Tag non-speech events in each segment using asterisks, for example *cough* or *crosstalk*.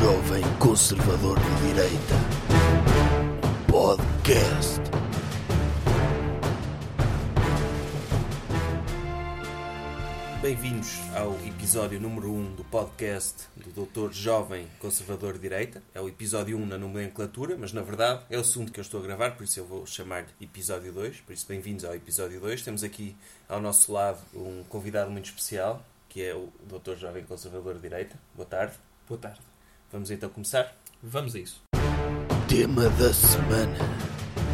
jovem conservador de direita. Podcast. Bem-vindos ao episódio número 1 do podcast do Doutor Jovem Conservador de Direita. É o episódio 1 na nomenclatura, mas na verdade é o segundo que eu estou a gravar, por isso eu vou chamar-lhe episódio 2. Por isso, bem-vindos ao episódio 2. Temos aqui ao nosso lado um convidado muito especial, que é o Doutor Jovem Conservador de Direita. Boa tarde. Boa tarde. Vamos então começar? Vamos a isso. Tema da semana.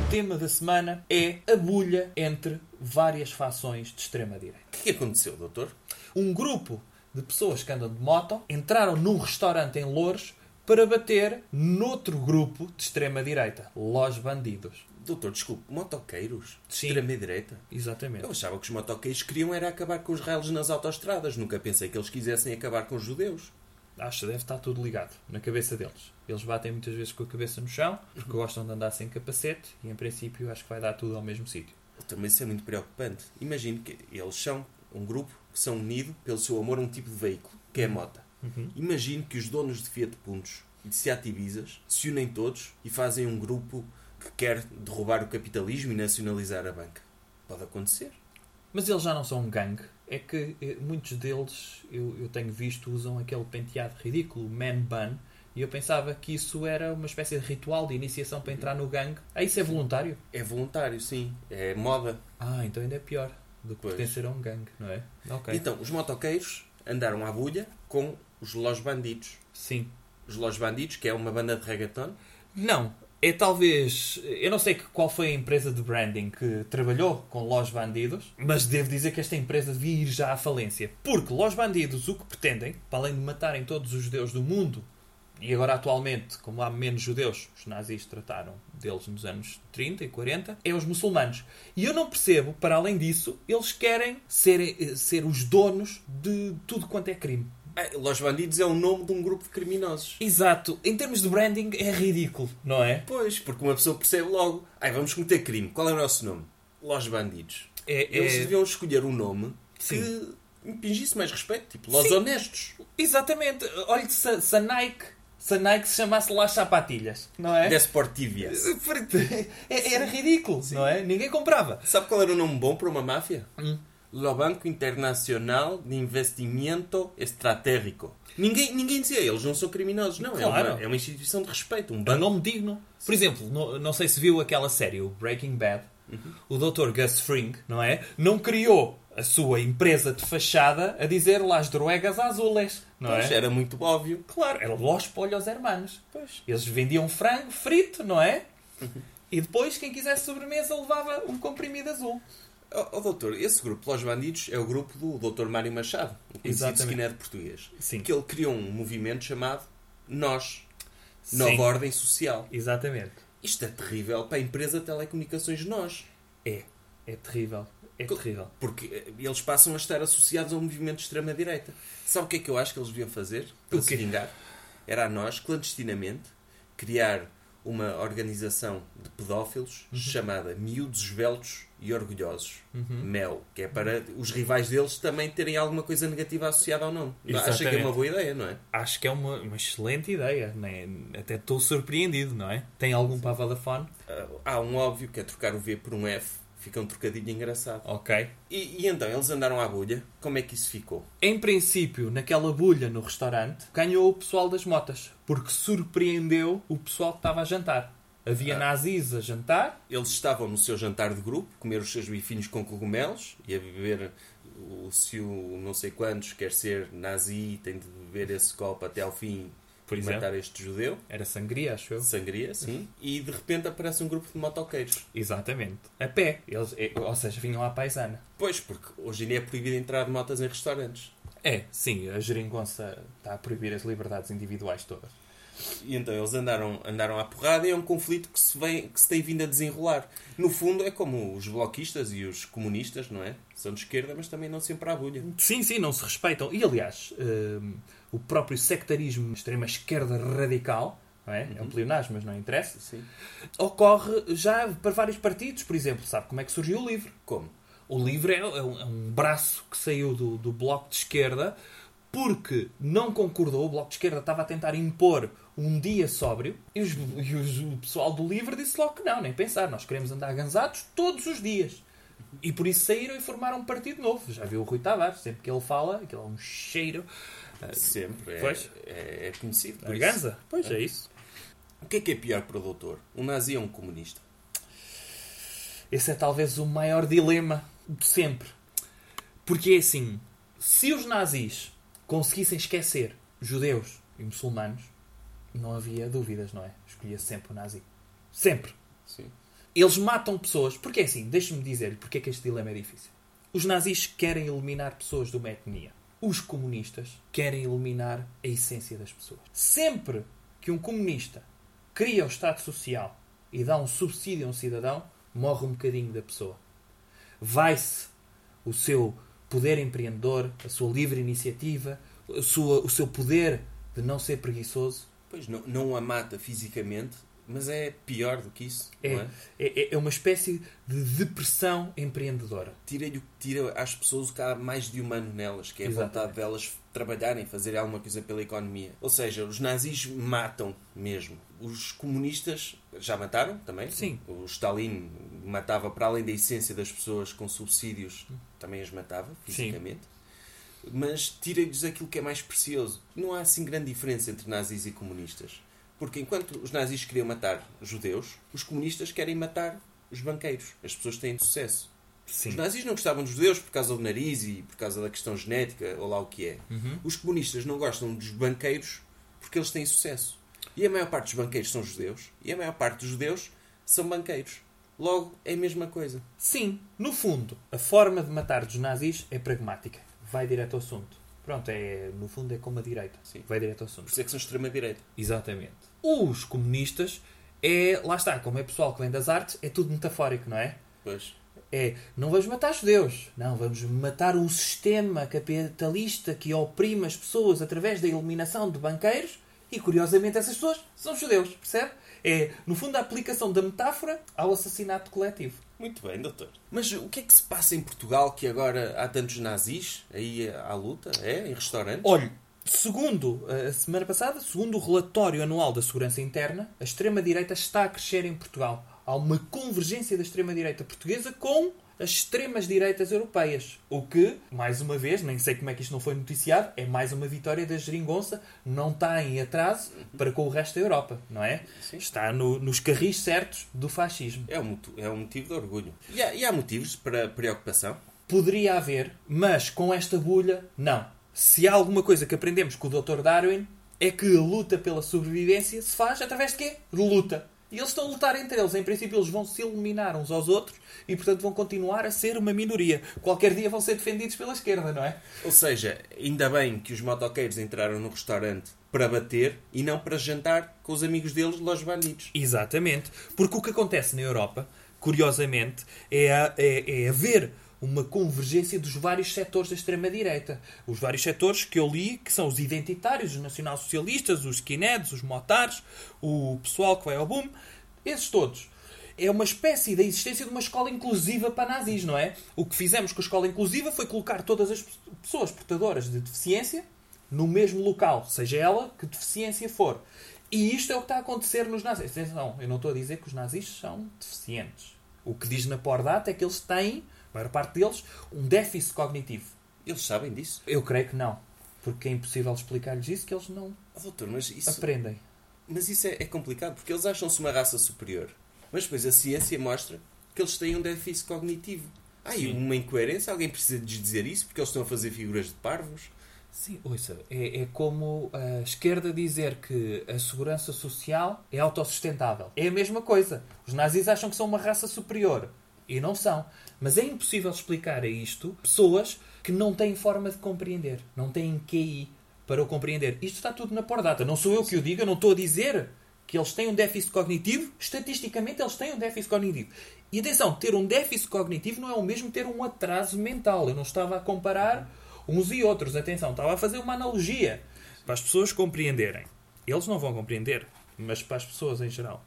O tema da semana é a bulha entre várias fações de extrema-direita. O que é que aconteceu, doutor? Um grupo de pessoas que andam de moto entraram num restaurante em Louros para bater noutro grupo de extrema-direita, Los Bandidos. Doutor, desculpe, motoqueiros? De Sim. extrema-direita? Exatamente. Eu achava que os motoqueiros queriam era acabar com os raios nas autoestradas. Nunca pensei que eles quisessem acabar com os judeus. Acho que deve estar tudo ligado na cabeça deles. Eles batem muitas vezes com a cabeça no chão porque gostam de andar sem capacete e, em princípio, acho que vai dar tudo ao mesmo sítio. Também isso é muito preocupante. Imagino que eles são um grupo que são unidos pelo seu amor a um tipo de veículo, que é a mota. Uhum. Imagino que os donos de Fiat Puntos e de Seat Ibizas se unem todos e fazem um grupo que quer derrubar o capitalismo e nacionalizar a banca. Pode acontecer. Mas eles já não são um gangue. É que eh, muitos deles, eu, eu tenho visto, usam aquele penteado ridículo, man bun, e eu pensava que isso era uma espécie de ritual de iniciação para entrar no gangue. Ah, isso é voluntário? É voluntário, sim. É moda. Ah, então ainda é pior do que Pois. pertencer a um gangue, não é? Ok. Então, os motoqueiros andaram à bulha com os Los Bandidos. Sim. Os Los Bandidos, que é uma banda de reggaeton. Não. É talvez. Eu não sei qual foi a empresa de branding que trabalhou com Los Bandidos, mas devo dizer que esta empresa devia ir já à falência. Porque Los Bandidos o que pretendem, para além de matarem todos os judeus do mundo, e agora atualmente, como há menos judeus, os nazis trataram deles nos anos 30 e 40, é os muçulmanos. E eu não percebo, para além disso, eles querem ser, eh, ser os donos de tudo quanto é crime. Ah, Los Bandidos é o nome de um grupo de criminosos. Exato. Em termos de branding, é ridículo, não é? Pois, porque uma pessoa percebe logo. Ai, vamos cometer crime. Qual é o nosso nome? Los Bandidos. É, Eles é- deviam escolher um nome Sim. que impingisse mais respeito. Tipo, Los Sim. Honestos. Exatamente. Olha, se, se a Nike, se a Nike se chamasse lá Sapatilhas, não é? Desportivias. *laughs* É- Era ridículo, não é? Ninguém comprava. Sabe qual era o nome bom para uma máfia? Hum. Lo Banco Internacional de Investimento Estratégico. Ninguém, ninguém dizia, eles não são criminosos. Não, é, Claro. uma, é uma instituição de respeito. Um É um banco. nome digno. Por exemplo, no- não sei se viu aquela série, o Breaking Bad. O Dr. Gus Fring, não é? Não criou a sua empresa de fachada a dizer Las Drogas Azules, não Pois, é? Era muito óbvio. Claro, era Los Pollos Hermanos. Eles vendiam frango frito, não é? E depois, quem quisesse sobremesa levava um comprimido azul. Oh, oh, doutor, esse grupo, Los Bandidos, é o grupo do doutor Mário Machado, o conhecido skinhead português. Sim. Que ele criou um movimento chamado Nós, Sim. Nova Ordem Social. Exatamente. Isto é terrível para a empresa telecomunicações Nós. É. É terrível. É terrível. Porque eh, eles passam a estar associados a um movimento de extrema-direita. Sabe o que é que eu acho que eles deviam fazer para O se vingar? Era a nós, clandestinamente, criar uma organização de pedófilos Uhum. chamada Miúdos Esbeltos e Orgulhosos. MEL. Que é para os rivais deles também terem alguma coisa negativa associada ao nome. Acha que é Exatamente. uma boa ideia, não é? Acho que é uma, uma excelente ideia. né? Até estou surpreendido, não é? Tem algum para a Vodafone? Ah, Há um óbvio que é trocar o V por um F. Fica um trocadilho engraçado. Ok. E, e então, eles andaram à bolha. Como é que isso ficou? Em princípio, naquela bulha no restaurante, ganhou o pessoal das motas. Porque surpreendeu o pessoal que estava a jantar. Havia Ah. nazis a jantar. Eles estavam no seu jantar de grupo, comer os seus bifinhos com cogumelos e a beber o se o não sei quantos quer ser nazi, tem de beber esse copo até ao fim Por exemplo. matar este judeu. Era sangria, acho eu. Sangria, sim. E de repente aparece um grupo de motoqueiros. Exatamente. A pé. Eles, é- ou seja, vinham à paisana. Pois, porque hoje em dia é proibido entrar de motas em restaurantes. É, sim, a geringonça está a proibir as liberdades individuais todas. E então eles andaram, andaram à porrada e é um conflito que se, vem, que se tem vindo a desenrolar. No fundo é como os bloquistas e os comunistas, não é? São de esquerda, mas também não sempre à bulha. Sim, sim, não se respeitam. E aliás, hum, o próprio sectarismo, extrema esquerda radical, não é? É um pleonasmo, mas não interessa, Sim. ocorre já para vários partidos. Por exemplo, sabe como é que surgiu o LIVRE? Como? O LIVRE é é um, é um braço que saiu do, do bloco de esquerda porque não concordou, o Bloco de Esquerda estava a tentar impor um dia sóbrio e, os- e os- o pessoal do LIVRE disse logo que não, nem pensar, nós queremos andar gansados todos os dias. E por isso saíram e formaram um partido novo. Já viu o Rui Tavares, sempre que ele fala, aquilo é um cheiro Sempre. É, Pois. é, é conhecido. por a isso. Pois é isso. O que é que é pior para o doutor? Um nazi ou um comunista? Esse é talvez o maior dilema de sempre. Porque é assim, se os nazis conseguissem esquecer judeus e muçulmanos, não havia dúvidas, não é? Escolhia sempre o nazi. Sempre. Sim. Eles matam pessoas. Porque é assim, deixe-me dizer-lhe porque é que este dilema é difícil. Os nazis querem eliminar pessoas de uma etnia. Os comunistas querem eliminar a essência das pessoas. Sempre que um comunista cria o Estado Social e dá um subsídio a um cidadão, morre um bocadinho da pessoa. Vai-se o seu poder empreendedor, a sua livre iniciativa, sua- o seu poder de não ser preguiçoso. Pois não, não a mata fisicamente, mas é pior do que isso. É, Não é? é, é uma espécie de depressão empreendedora. Tira-lhe tira às pessoas o que há mais de humano nelas, que é a Exatamente. vontade delas trabalharem, fazerem alguma coisa pela economia. Ou seja, os nazis matam mesmo. Os comunistas já mataram também. Sim. O Stalin matava para além da essência das pessoas com subsídios, também as matava fisicamente. Mas tira-lhes aquilo que é mais precioso. Não há assim grande diferença entre nazis e comunistas. Porque enquanto os nazis queriam matar judeus, os comunistas querem matar os banqueiros, as pessoas que têm sucesso. Sim. Os nazis não gostavam dos judeus por causa do nariz e por causa da questão genética, ou lá o que é. Uhum. Os comunistas não gostam dos banqueiros porque eles têm sucesso. E a maior parte dos banqueiros são judeus, e a maior parte dos judeus são banqueiros. Logo, é a mesma coisa. Sim, no fundo, a forma de matar dos nazis é pragmática. Vai direto ao assunto. Pronto, é, no fundo é como a direita. Sim. Vai direto ao Por assunto. isso é que são extrema-direita. Exatamente. Os comunistas é, lá está, como é pessoal que vem das artes, é tudo metafórico, não é? Pois. É, não vamos matar judeus. Não, vamos matar o sistema capitalista que oprime as pessoas através da eliminação de banqueiros e, curiosamente, essas pessoas são judeus, percebe? É, no fundo, a aplicação da metáfora ao assassinato coletivo. Muito bem, doutor. Mas o que é que se passa em Portugal que agora há tantos nazis aí à luta? É? Em restaurantes? Olhe, segundo a semana passada, segundo o relatório anual da Segurança Interna, a extrema-direita está a crescer em Portugal. Há uma convergência da extrema-direita portuguesa com as extremas-direitas europeias. O que, mais uma vez, nem sei como é que isto não foi noticiado, é mais uma vitória da geringonça. Não está em atraso para com o resto da Europa, não é? Sim. Está no- nos carris certos do fascismo. É um, é um motivo de orgulho. E há, e há motivos para preocupação? Poderia haver, mas com esta bulha, não. Se há alguma coisa que aprendemos com o Dr. Darwin, é que a luta pela sobrevivência se faz através de quê? De luta. E eles estão a lutar entre eles. Em princípio, eles vão se eliminar uns aos outros e, portanto, vão continuar a ser uma minoria. Qualquer dia vão ser defendidos pela esquerda, não é? Ou seja, ainda bem que os motoqueiros entraram no restaurante para bater e não para jantar com os amigos deles, Los Bandidos. Exatamente. Porque o que acontece na Europa, curiosamente, é, a- é, é haver uma convergência dos vários setores da extrema-direita. Os vários setores que eu li, que são os identitários, os nacional-socialistas, os skinheads, os motares, o pessoal que vai ao boom, esses todos. É uma espécie da existência de uma escola inclusiva para nazis, não é? O que fizemos com a escola inclusiva foi colocar todas as pessoas portadoras de deficiência no mesmo local, seja ela que deficiência for. E isto é o que está a acontecer nos nazis. Atenção, eu não estou a dizer que os nazis são deficientes. O que diz na Pordata é que eles têm, maior parte deles, um déficit cognitivo. Eles sabem disso? Eu creio que não. Porque é impossível explicar-lhes isso que eles não Oh, doutor, mas isso, aprendem. mas isso é, é complicado porque eles acham-se uma raça superior. Mas depois a ciência mostra que eles têm um déficit cognitivo. E Sim. uma incoerência? Alguém precisa de dizer isso porque eles estão a fazer figuras de parvos? Sim, ouça, é, é como a esquerda dizer que a segurança social é autossustentável. É a mesma coisa. Os nazis acham que são uma raça superior. E não são. Mas é impossível explicar a isto pessoas que não têm forma de compreender. Não têm QI para o compreender. Isto está tudo na pordata. Não sou eu que o digo, eu não estou a dizer que eles têm um déficit cognitivo. Estatisticamente, eles têm um déficit cognitivo. E atenção, ter um déficit cognitivo não é o mesmo ter um atraso mental. Eu não estava a comparar uns e outros. Atenção, estava a fazer uma analogia para as pessoas compreenderem. Eles não vão compreender, mas para as pessoas em geral.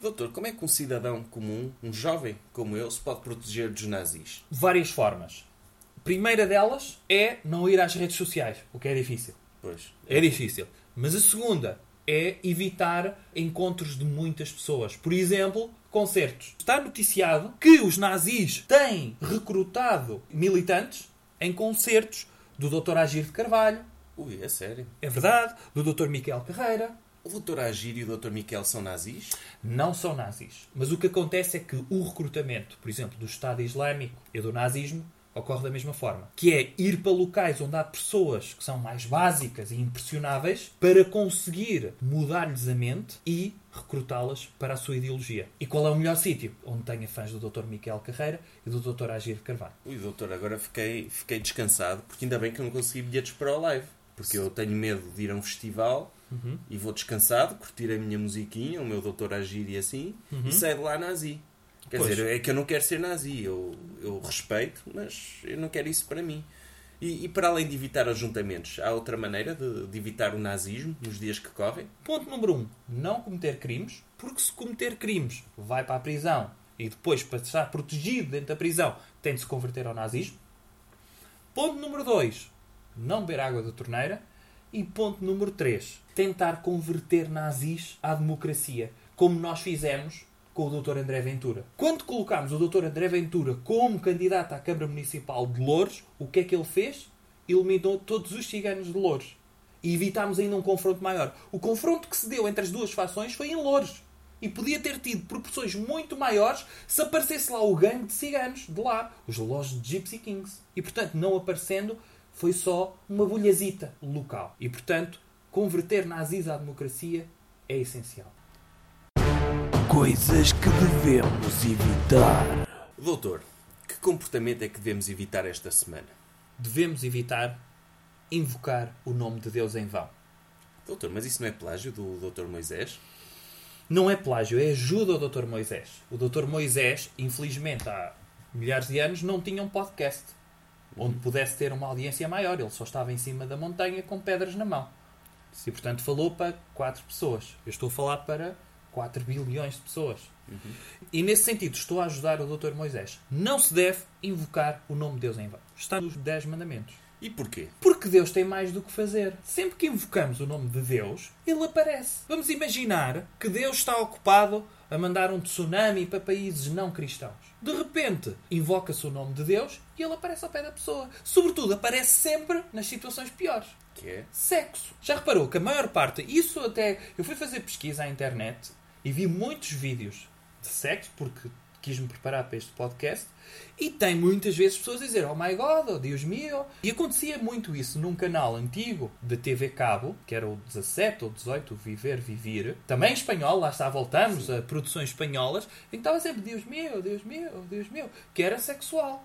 Doutor, como é que um cidadão comum, um jovem como eu, se pode proteger dos nazis? Várias formas. primeira delas é não ir às redes sociais, o que é difícil. Pois. É difícil. Mas a segunda é evitar encontros de muitas pessoas. Por exemplo, concertos. Está noticiado que os nazis têm recrutado militantes em concertos do Dr. Agir de Carvalho, Ui, é sério. é verdade, do Dr. Miquel Carreira. O Dr. Agir e o Dr. Miquel são nazis? Não são nazis. Mas o que acontece é que o recrutamento, por exemplo, do Estado Islâmico e do nazismo ocorre da mesma forma. Que é ir para locais onde há pessoas que são mais básicas e impressionáveis para conseguir mudar-lhes a mente e recrutá-las para a sua ideologia. E qual é o melhor sítio? Onde tenha fãs do Dr. Miquel Carreira e do Dr. Agir Carvalho. Ui, doutor, agora fiquei, fiquei descansado, porque ainda bem que eu não consegui bilhetes para o live. Porque eu tenho medo de ir a um festival e vou descansado, curtir a minha musiquinha, o meu doutor Agir e assim, e saio de lá nazi. Quer Pois. dizer, é que eu não quero ser nazi, eu, eu respeito, mas eu não quero isso para mim. E, e para além de evitar ajuntamentos, há outra maneira de, de evitar o nazismo nos dias que correm? Ponto número 1. Um, não cometer crimes, porque se cometer crimes vai para a prisão e depois, para estar protegido dentro da prisão, tem de se converter ao nazismo. Ponto número 2. Não beber água da torneira. E ponto número 3. Tentar converter nazis à democracia, como nós fizemos com o Dr. André Ventura. Quando colocámos o Dr. André Ventura como candidato à Câmara Municipal de Louros, o que é que ele fez? Eliminou todos os ciganos de Louros. E evitámos ainda um confronto maior. O confronto que se deu entre as duas fações foi em Louros. E podia ter tido proporções muito maiores se aparecesse lá o gangue de ciganos de lá, os Lost Gypsy Kings. E portanto, não aparecendo, foi só uma bolhazita local. E portanto, converter nazis à democracia é essencial. Coisas que devemos evitar. Doutor, que comportamento é que devemos evitar esta semana? Devemos evitar invocar o nome de Deus em vão. Doutor, mas isso não é plágio do Dr. Moisés? Não é plágio, é ajuda ao Dr. Moisés. O Dr. Moisés, infelizmente, há milhares de anos, não tinha um podcast onde pudesse ter uma audiência maior. Ele só estava em cima da montanha com pedras na mão. E, portanto, falou para quatro pessoas. Eu estou a falar para 4 bilhões de pessoas. E, nesse sentido, estou a ajudar o Dr. Moisés. Não se deve invocar o nome de Deus em vão. Está nos 10 mandamentos. E porquê? Porque Deus tem mais do que fazer. Sempre que invocamos o nome de Deus, ele aparece. Vamos imaginar que Deus está ocupado a mandar um tsunami para países não cristãos. De repente, invoca-se o nome de Deus e ele aparece ao pé da pessoa. Sobretudo, aparece sempre nas situações piores. Que é? Sexo. Já reparou que a maior parte, isso até. Eu fui fazer pesquisa à internet e vi muitos vídeos de sexo, porque quis-me preparar para este podcast, e tem muitas vezes pessoas a dizer Oh my God, oh Deus meu. E acontecia muito isso num canal antigo da TV Cabo, que era o 17 ou 18, o Viver, Vivir, também espanhol, lá está, voltamos a produções espanholas, em que estava sempre Deus meu, Deus meu, Deus meu, que era sexual.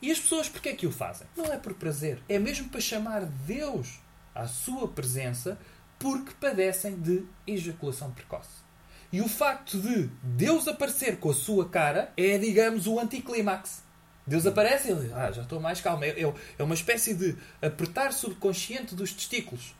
E as pessoas porquê é que o fazem? Não é por prazer, é mesmo para chamar Deus à sua presença porque padecem de ejaculação precoce. E o facto de Deus aparecer com a sua cara é, digamos, o anticlímax. Deus aparece e ele, ah, já estou mais calmo. É, é- é uma espécie de apertar subconsciente dos testículos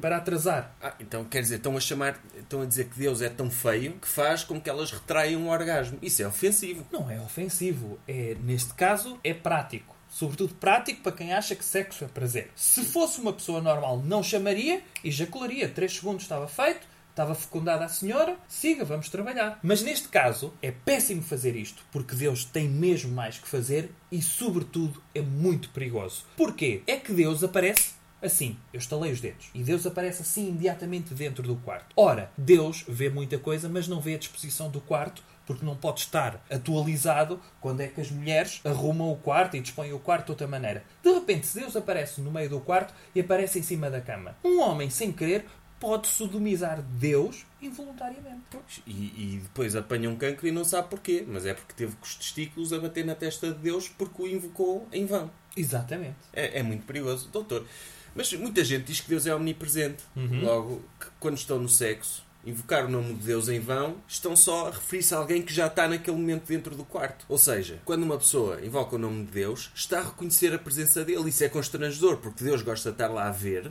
para atrasar. Ah, então quer dizer, estão a chamar, estão a dizer que Deus é tão feio que faz com que elas retraiam o orgasmo. Isso é ofensivo. Não é ofensivo. É, neste caso, é prático. Sobretudo prático para quem acha que sexo é prazer. Se fosse uma pessoa normal, não chamaria, ejacularia. 3 segundos estava feito, estava fecundada a senhora, siga, vamos trabalhar. Mas neste caso, é péssimo fazer isto, porque Deus tem mesmo mais que fazer e, sobretudo, é muito perigoso. Porquê? É que Deus aparece assim. Eu estalei os dedos. E Deus aparece assim imediatamente dentro do quarto. Ora, Deus vê muita coisa, mas não vê a disposição do quarto porque não pode estar atualizado quando é que as mulheres arrumam o quarto e dispõem o quarto de outra maneira. De repente, Deus aparece no meio do quarto e aparece em cima da cama, um homem, sem querer, pode sodomizar Deus involuntariamente. E, e depois apanha um cancro e não sabe porquê. Mas é porque teve com os testículos a bater na testa de Deus porque o invocou em vão. Exatamente. É, é muito perigoso. Doutor, mas muita gente diz que Deus é omnipresente. Uhum. Logo, quando estão no sexo, invocar o nome de Deus em vão, estão só a referir-se a alguém que já está naquele momento dentro do quarto. Ou seja, quando uma pessoa invoca o nome de Deus, está a reconhecer a presença dele. Isso é constrangedor, porque Deus gosta de estar lá a ver,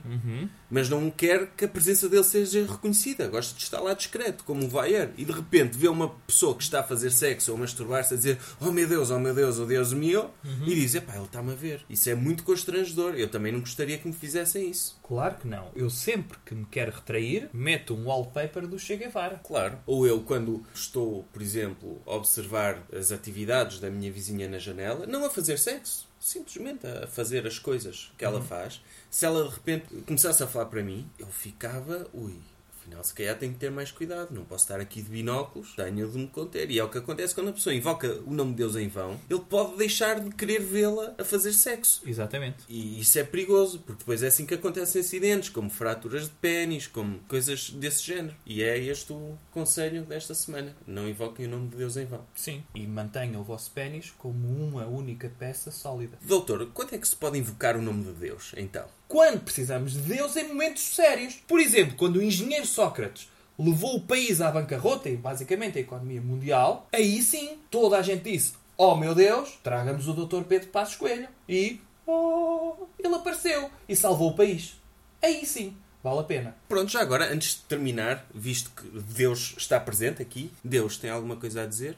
mas não quer que a presença dele seja reconhecida. Gosta de estar lá discreto, como um voyeur. E de repente vê uma pessoa que está a fazer sexo ou masturbar-se a dizer Oh meu Deus, oh meu Deus, oh Deus meu, e diz, epá, ele está-me a ver. Isso é muito constrangedor. Eu também não gostaria que me fizessem isso. Claro que não. Eu sempre que me quero retrair, meto um wallpaper do Che Guevara. Claro. Ou eu, quando estou, por exemplo, a observar as atividades da minha vizinha na janela, não a fazer sexo, simplesmente a fazer as coisas que ela faz, se ela de repente começasse a falar para mim, eu ficava, ui. Afinal, se calhar tenho que ter mais cuidado. Não posso estar aqui de binóculos. Tenho de me conter. E é o que acontece quando a pessoa invoca o nome de Deus em vão. Ele pode deixar de querer vê-la a fazer sexo. Exatamente. E isso é perigoso, porque depois é assim que acontecem acidentes, como fraturas de pênis, como coisas desse género. E é este o conselho desta semana. Não invoquem o nome de Deus em vão. Sim. E mantenham o vosso pênis como uma única peça sólida. Doutor, quando é que se pode invocar o nome de Deus, então? Quando precisamos de Deus em momentos sérios. Por exemplo, quando o engenheiro Sócrates levou o país à bancarrota e basicamente a economia mundial, aí sim toda a gente disse: Oh meu Deus, traga-nos o Dr. Pedro Passos Coelho. E oh, ele apareceu e salvou o país. Aí sim, vale a pena. Pronto, já agora, antes de terminar, visto que Deus está presente aqui, Deus tem alguma coisa a dizer?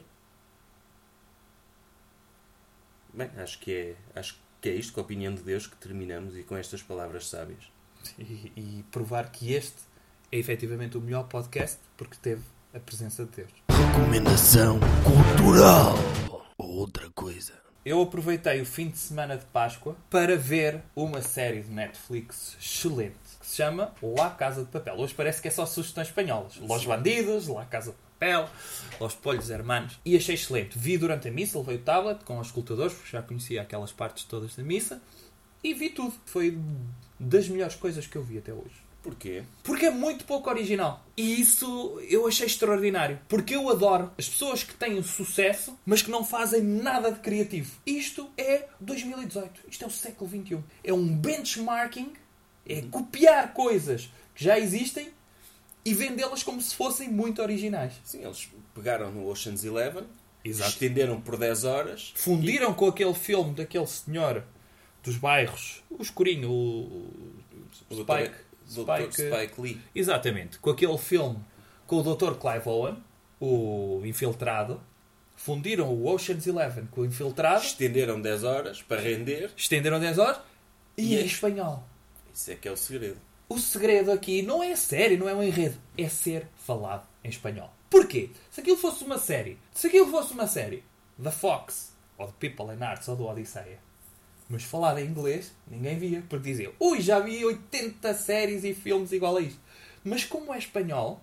Bem, acho que é, acho que é isto, com a opinião de Deus, que terminamos e com estas palavras sábias. E, e provar que este é efetivamente o melhor podcast porque teve a presença de Deus. Recomendação cultural. Ou outra coisa. Eu aproveitei o fim de semana de Páscoa para ver uma série de Netflix excelente que se chama La Casa de Papel. Hoje parece que é só sugestões espanholas. Los Bandidos, La Casa de Papel, Los Polhos Hermanos. E achei excelente. Vi durante a missa, levei o tablet com os escutadores, porque já conhecia aquelas partes todas da missa. E vi tudo. Foi das melhores coisas que eu vi até hoje. Porquê? Porque é muito pouco original. E isso eu achei extraordinário. Porque eu adoro as pessoas que têm sucesso, mas que não fazem nada de criativo. Isto é 2018. Isto é o século XXI. É um benchmarking, é copiar coisas que já existem e vendê-las como se fossem muito originais. Sim, eles pegaram no Ocean's Eleven, Exato. estenderam por 10 horas. Fundiram com aquele filme daquele senhor dos bairros, o escurinho, o O Spike. Dr. Spike. Spike Lee. Exatamente. Com aquele filme com o Dr. Clive Owen, o infiltrado, fundiram o Ocean's Eleven com o infiltrado, Estenderam 10 horas para render. estenderam 10 horas e E em é- espanhol. Isso é que é o segredo. O segredo aqui não é série, não é um enredo, é ser falado em espanhol. Porquê? Se aquilo fosse uma série, se aquilo fosse uma série da Fox, ou de People and Arts, ou do Odisseia, mas falada em inglês, ninguém via, porque dizia, ui, já vi 80 séries e filmes igual a isto. Mas como é espanhol,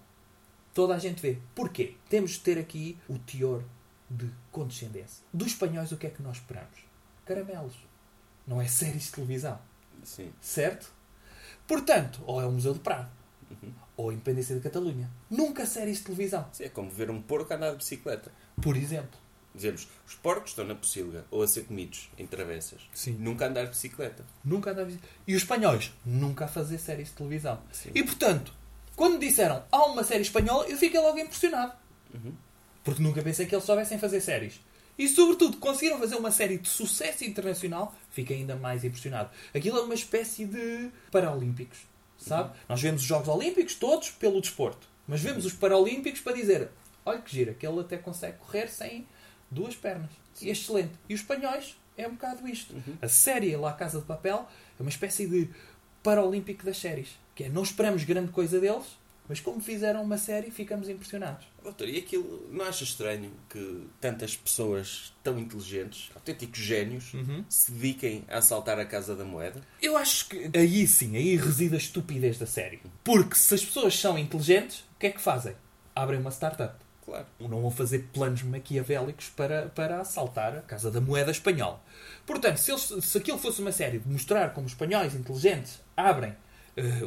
toda a gente vê. Porquê? Temos de ter aqui o teor de condescendência. Dos espanhóis, o que é que nós esperamos? Caramelos. Não é séries de televisão. Sim. Certo? Portanto, ou é o Museu do Prado, ou a Independência de Catalunha. Nunca séries de televisão. Sim, É como ver um porco andar de bicicleta. Por exemplo. Dizemos, os porcos estão na pocilga ou a ser comidos em travessas. Sim. Nunca andar de bicicleta. Nunca andava... E os espanhóis? Nunca a fazer séries de televisão. Sim. E portanto, quando disseram há uma série espanhola, eu fiquei logo impressionado. Porque nunca pensei que eles soubessem fazer séries. E sobretudo, conseguiram fazer uma série de sucesso internacional, fiquei ainda mais impressionado. Aquilo é uma espécie de Paralímpicos, sabe? Nós vemos os Jogos Olímpicos todos pelo desporto. Mas vemos os Paralímpicos para dizer olha que gira, que ele até consegue correr sem duas pernas. E é excelente. E os espanhóis é um bocado isto. A série La Casa de Papel é uma espécie de Paralímpico das séries. Que é, não esperamos grande coisa deles, mas como fizeram uma série, ficamos impressionados. Doutor, e aquilo, não acha estranho que tantas pessoas tão inteligentes, autênticos génios, se dediquem a assaltar a Casa da Moeda? Eu acho que aí sim, aí reside a estupidez da série. Porque se as pessoas são inteligentes, o que é que fazem? Abrem uma startup. Claro. Não vão fazer planos maquiavélicos para, para assaltar a Casa da Moeda espanhola. Portanto, se, eles, se aquilo fosse uma série de mostrar como espanhóis inteligentes abrem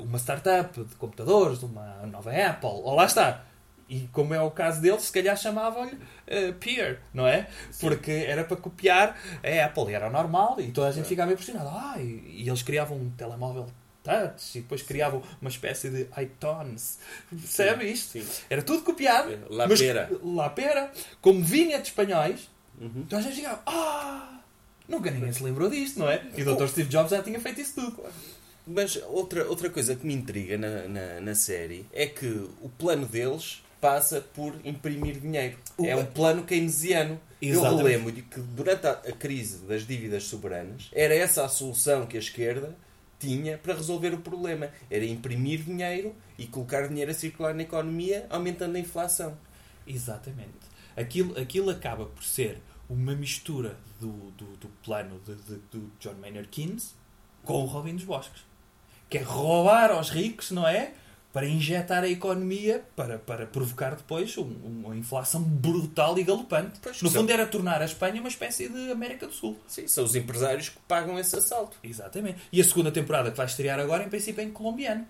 uma startup de computadores, uma nova Apple, ou lá está. E como é o caso deles, se calhar chamavam-lhe eh, Peer, não é? Porque era para copiar a Apple. E era normal e toda a gente ficava impressionada. Ah, e, e eles criavam um telemóvel touch e depois criavam uma espécie de iTunes. Percebe isto? Sim. Era tudo copiado. É, La mas- Pera. La Pera. Como vinha de espanhóis, Uhum. então a gente chegava, ah, nunca ninguém se lembrou disto, não é? E o Dr. Steve Jobs já tinha feito isso tudo. Mas outra, outra coisa que me intriga na, na, na série é que o plano deles passa por imprimir dinheiro. O- É um plano keynesiano. Eu Exatamente. relembro de que durante a, a crise das dívidas soberanas era essa a solução que a esquerda tinha para resolver o problema. Era imprimir dinheiro e colocar dinheiro a circular na economia, aumentando a inflação. Exatamente. Aquilo, aquilo acaba por ser uma mistura do, do, do plano de, de- do John Maynard Keynes com o Robin dos Bosques. Que é roubar aos ricos, não é? Para injetar a economia, para, para provocar depois um- uma inflação brutal e galopante. Pois, no são- fundo, era tornar a Espanha uma espécie de América do Sul. Sim, são os empresários que pagam esse assalto. Exatamente. E a segunda temporada que vai estrear agora, em princípio, é em colombiano.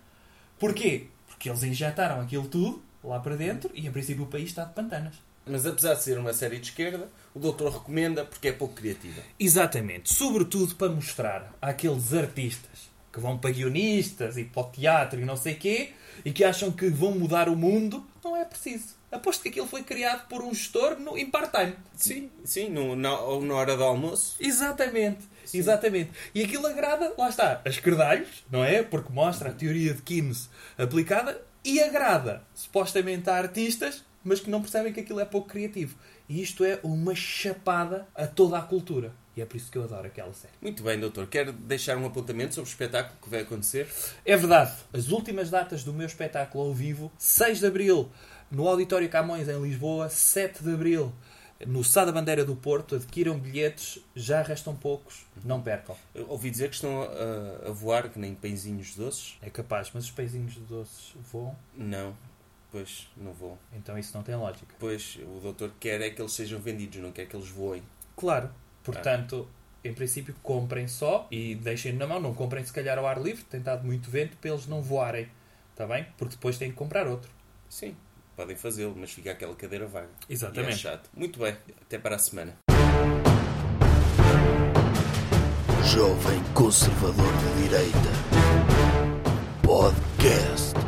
Porquê? Porque eles injetaram aquilo tudo lá para dentro e, em princípio, o país está de pantanas. Mas apesar de ser uma série de esquerda, o doutor recomenda porque é pouco criativa. Exatamente. Sobretudo para mostrar àqueles artistas que vão para guionistas e para o teatro e não sei quê e que acham que vão mudar o mundo. Não é preciso. Aposto que aquilo foi criado por um gestor no, em part-time. Sim, sim, no, na, na hora do almoço. Exatamente. Exatamente. E aquilo agrada, lá está, a esquerdalhos, não é? Porque mostra a teoria de Keynes aplicada e agrada, supostamente, a artistas, mas que não percebem que aquilo é pouco criativo. E isto é uma chapada a toda a cultura. E é por isso que eu adoro aquela série. Muito bem, doutor. Quer deixar um apontamento sobre o espetáculo que vai acontecer? É verdade. As últimas datas do meu espetáculo ao vivo, 6 de Abril no Auditório Camões em Lisboa, 7 de Abril no Sá da Bandeira do Porto. Adquiram bilhetes, já restam poucos, não percam. Eu ouvi dizer que estão a, a voar que nem pãezinhos doces. É capaz, mas os peizinhos de doces voam, Não, pois não vou. então isso não tem lógica. Pois o doutor quer é que eles sejam vendidos, não quer que eles voem. Claro. Portanto, em princípio, comprem só e deixem na mão. Não comprem se calhar ao ar livre, tem dado muito vento para eles não voarem. Está bem? Porque depois têm que comprar outro. Sim, podem fazê-lo, mas fica aquela cadeira vaga. E é Exatamente. chato. Muito bem, até para a semana. Jovem Conservador de Direita. Podcast.